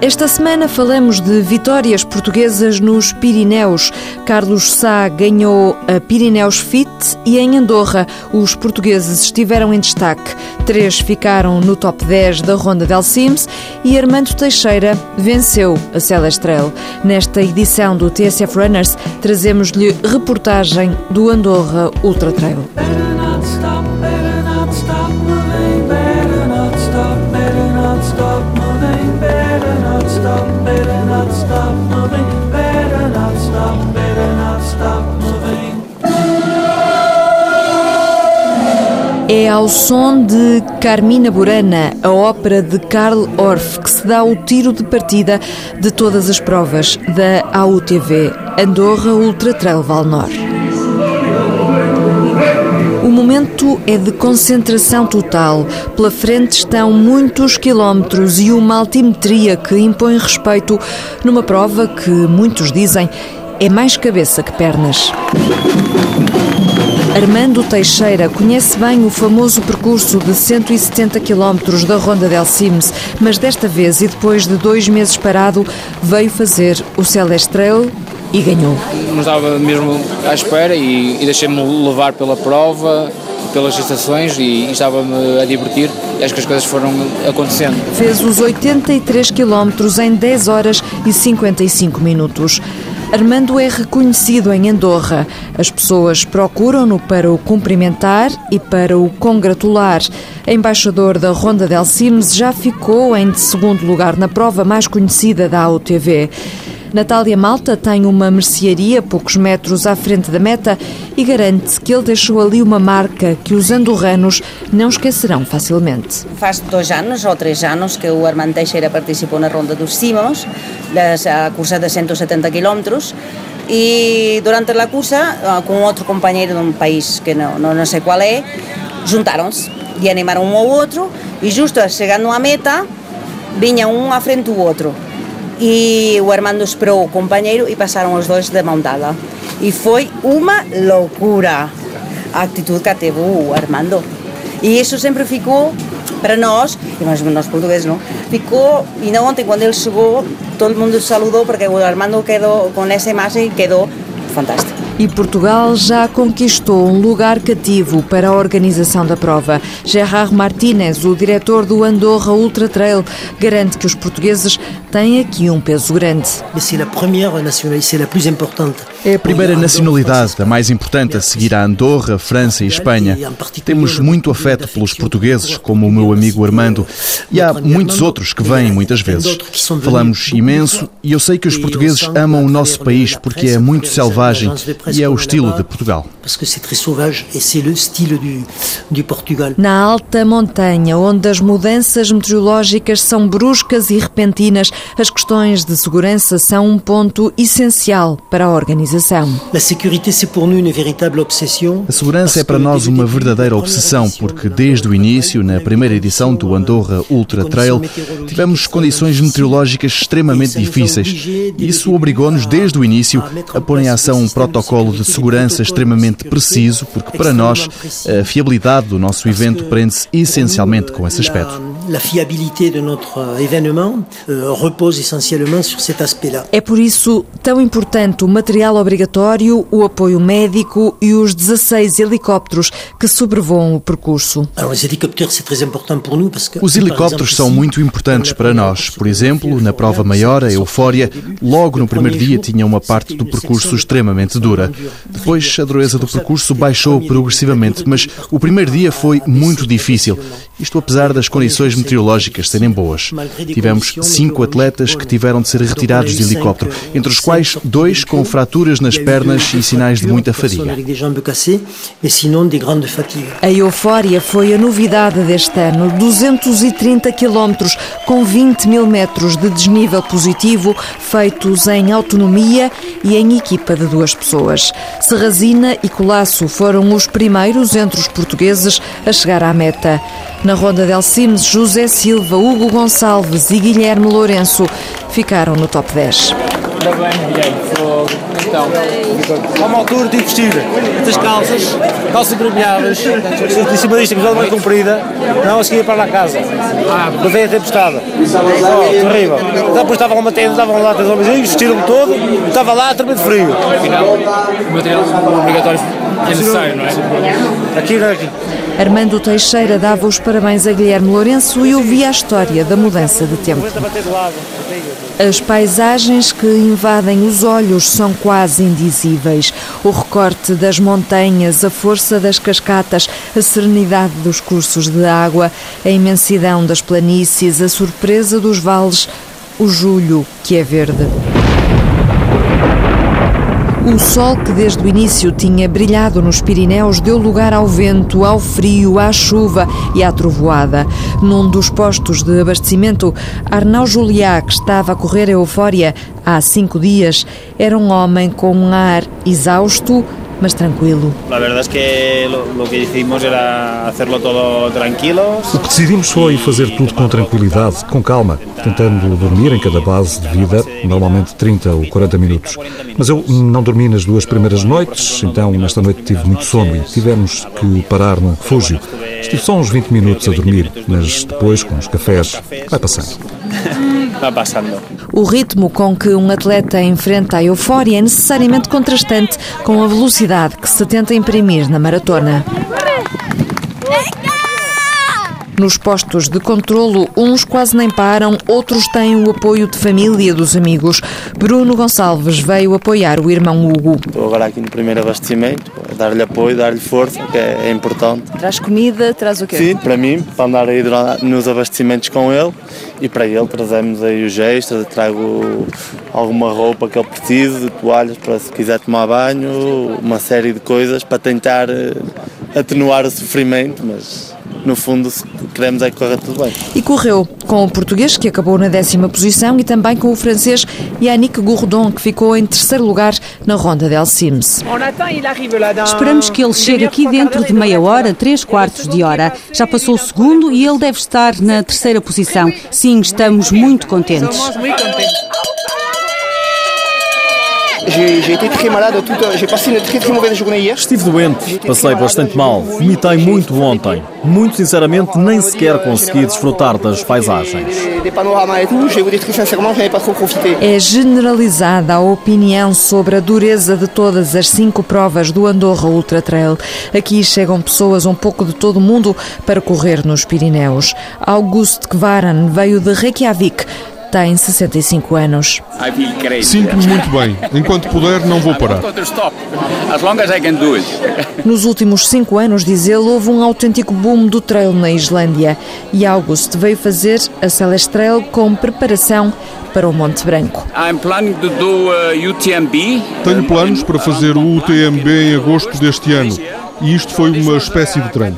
Esta semana falamos de vitórias portuguesas nos Pirineus. Carlos Sá ganhou a Pirineus Fit e em Andorra os portugueses estiveram em destaque. Três ficaram no top 10 da Ronda del Sims e Armando Teixeira venceu a Celestrel. Nesta edição do TSF Runners trazemos-lhe reportagem do Andorra Ultra Trail. É ao som de Carmina Burana, a ópera de Karl Orff, que se dá o tiro de partida de todas as provas da AUTV Andorra Ultra Trail Valnor. O momento é de concentração total. Pela frente estão muitos quilómetros e uma altimetria que impõe respeito numa prova que, muitos dizem, é mais cabeça que pernas. Armando Teixeira conhece bem o famoso percurso de 170 km da Ronda del Sims, mas desta vez, e depois de dois meses parado, veio fazer o Celestrel e ganhou. Não estava mesmo à espera e, e deixei-me levar pela prova, pelas estações e, e estava-me a divertir acho que as coisas foram acontecendo. Fez os 83 km em 10 horas e 55 minutos. Armando é reconhecido em Andorra. As pessoas procuram-no para o cumprimentar e para o congratular. A embaixador da Ronda del Sims já ficou em segundo lugar na prova mais conhecida da AUTV. Natália Malta tem uma mercearia poucos metros à frente da meta e garante que ele deixou ali uma marca que os andorranos não esquecerão facilmente. Faz dois anos ou três anos que o Armando Teixeira participou na Ronda dos Cimos, a cursa de 170 km, e durante a cursa, ah, com outro companheiro de um país que não, não, não sei qual é, juntaram-se e animaram um ao outro, e justo chegando à meta, vinha um à frente do outro e o Armando esperou o companheiro e passaram os dois de mão dada. E foi uma loucura a atitude que teve o Armando. E isso sempre ficou para nós, e mais nós portugueses, não? Ficou, e não ontem quando ele chegou, todo mundo saludou porque o Armando quedou com essa imagem quedou fantástico. E Portugal já conquistou um lugar cativo para a organização da prova. Gerard Martínez, o diretor do Andorra Ultra Trail, garante que os portugueses têm aqui um peso grande. É a primeira nacionalidade, a mais importante a seguir a Andorra, França e Espanha. Temos muito afeto pelos portugueses, como o meu amigo Armando, e há muitos outros que vêm muitas vezes. Falamos imenso e eu sei que os portugueses amam o nosso país porque é muito selvagem e é o estilo de Portugal. Na alta montanha, onde as mudanças meteorológicas são bruscas e repentinas, as questões de segurança são um ponto essencial para a organização. A segurança é para nós uma verdadeira obsessão, porque desde o início, na primeira edição do Andorra Ultra Trail, tivemos condições meteorológicas extremamente difíceis. Isso obrigou-nos desde o início a pôr em ação um protocolo de segurança extremamente preciso, porque para nós a fiabilidade do nosso evento prende-se essencialmente com esse aspecto. A fiabilité de notre événement euh, repose essentiellement sur cet aspect-là. É por isso tão importante o material obrigatório, o apoio médico e os 16 helicópteros que sobrevoam o percurso. Os helicópteros são muito importantes para nós. Por exemplo, na prova maior, a Eufória, logo no primeiro dia tinha uma parte do percurso extremamente dura. Depois a dureza do percurso baixou progressivamente, mas o primeiro dia foi muito difícil. Isto apesar das condições meteorológicas serem boas. Tivemos cinco atletas que tiveram de ser retirados de helicóptero, entre os quais dois com fraturas nas pernas e sinais de muita fadiga. A Eufória foi a novidade deste ano. 230 quilómetros com 20 mil metros de desnível positivo, feitos em autonomia e em equipa de duas pessoas. Serrazina e Colasso foram os primeiros entre os portugueses a chegar à meta. Na Ronda del Cimes, José Silva, Hugo Gonçalves e Guilherme Lourenço ficaram no top 10. Ainda bem, Guilherme. Então, A uma altura tive que vestir estas calças, calças impermeáveis, em cima disto, camisola mais comprida, não a seguir para lá a casa. Ah, porque veio a tempestade. Oh, terrível. Depois estavam lá, estavam lá, três homens, vestiram-me todo, estava lá, tremendo frio. afinal, o material obrigatório é necessário, não é? Aqui não é aqui. Armando Teixeira dava os parabéns a Guilherme Lourenço e ouvia a história da mudança de tempo. As paisagens que invadem os olhos são quase indizíveis. O recorte das montanhas, a força das cascatas, a serenidade dos cursos de água, a imensidão das planícies, a surpresa dos vales, o julho que é verde. O sol que desde o início tinha brilhado nos Pirineus deu lugar ao vento, ao frio, à chuva e à trovoada. Num dos postos de abastecimento, Arnau Juliá, que estava a correr a eufória há cinco dias, era um homem com um ar exausto, mas tranquilo. La verdad es que lo, lo que decidimos era hacerlo todo tranquilos. O que decidimos foi fazer tudo com tranquilidade, com calma, tentando dormir em cada base de vida, normalmente 30 ou 40 minutos. Mas eu não dormi nas duas primeiras noites, então nesta noite tive muito sono e tivemos que parar num refúgio. Estive só uns 20 minutos a dormir, mas depois, com os cafés, vai passando. Va pasando. O ritmo com que um atleta enfrenta a eufória é necessariamente contrastante com a velocidade que se tenta imprimir na maratona. Nos postos de controlo, uns quase nem param, outros têm o apoio de família dos amigos. Bruno Gonçalves veio apoiar o irmão Hugo. Estou agora aqui no primeiro abastecimento, dar-lhe apoio, dar-lhe força, que é, é importante. Traz comida, traz o quê? Sim, para mim, para andar aí nos abastecimentos com ele e para ele trazemos aí os extras, trago alguma roupa que ele precise, toalhas para se quiser tomar banho, uma série de coisas para tentar eh, atenuar o sofrimento, mas no fundo queremos é que corra tudo bem. E correu com o português, que acabou na décima posição, e também com o francês Yannick Gourdon, que ficou em terceiro lugar na ronda de Alcimes. Esperamos que ele chegue aqui dentro de meia hora, três quartos de hora. Já passou o segundo e ele deve estar na terceira posição. Sim, estamos muito contentes. J'ai j'ai été très malade, toute, j'ai passé une très très mauvaise journée hier. Estive doente, passei bastante mal, vomitei muito ontem. Muito sinceramente, nem sequer consegui desfrutar das paisagens. É generalizada a opinião sobre a dureza de todas as cinco provas do Andorra Ultra Trail. Aqui chegam pessoas um pouco de todo o mundo para correr nos Pirineus. Auguste Kvaran veio de Reykjavik. Tem 65 anos. Sinto-me muito bem. Enquanto puder, não vou parar. Nos últimos cinco anos, diz ele, houve um autêntico boom do trail na Islândia e August veio fazer a Celeste Trail com preparação para o Monte Branco. Tenho planos para fazer o UTMB em agosto deste ano. E isto foi uma espécie de treino.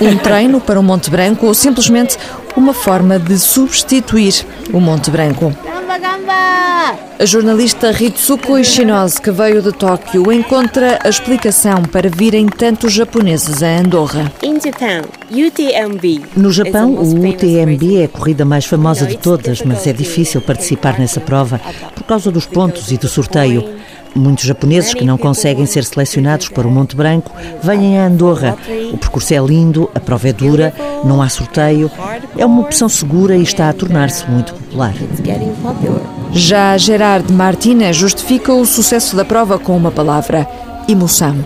Um treino para o Monte Branco ou simplesmente uma forma de substituir o Monte Branco. A jornalista Ritsuko Ishinose, que veio de Tóquio, encontra a explicação para virem tantos japoneses a Andorra. No Japão, o UTMB é a corrida mais famosa de todas, mas é difícil participar nessa prova por causa dos pontos e do sorteio. Muitos japoneses que não conseguem ser selecionados para o Monte Branco vêm a Andorra. O percurso é lindo, a prova é dura, não há sorteio. É uma opção segura e está a tornar-se muito popular. Já Gerard Martinez justifica o sucesso da prova com uma palavra: emoção.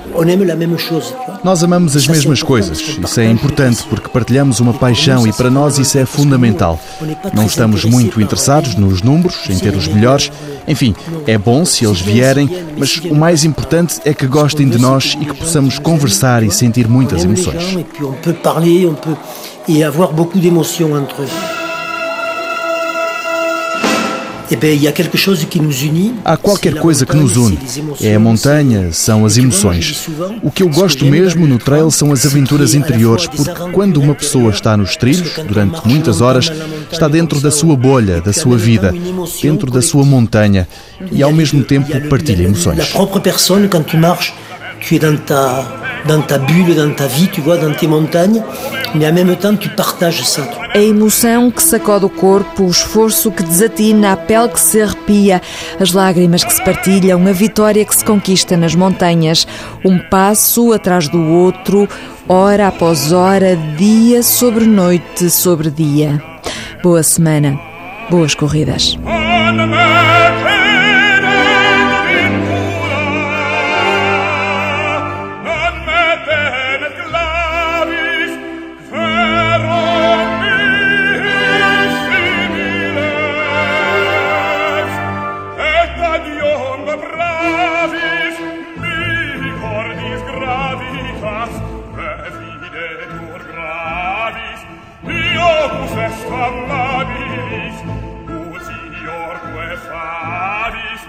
Nós amamos as mesmas coisas. Isso é importante porque partilhamos uma paixão e para nós isso é fundamental. Não estamos muito interessados nos números, em ter os melhores. Enfim, é bom se eles vierem, mas o mais importante é que gostem de nós e que possamos conversar e sentir muitas emoções. avoir beaucoup d'émotions entre eux. Há qualquer coisa que nos une. É a montanha, são as emoções. O que eu gosto mesmo no trail são as aventuras interiores, porque quando uma pessoa está nos trilhos, durante muitas horas, está dentro da sua bolha, da sua vida, dentro da sua montanha e ao mesmo tempo partilha emoções. propre personne, quand tu marches, tu es dans ta, dans ta bulle, dans ta vie, tu vois, dans tes montagnes, mais en même temps tu partages ça. A emoção que sacode o corpo, o esforço que desatina, a pele que se arrepia, as lágrimas que se partilham, a vitória que se conquista nas montanhas, um passo atrás do outro, hora após hora, dia sobre noite sobre dia. Boa semana, boas corridas. faris,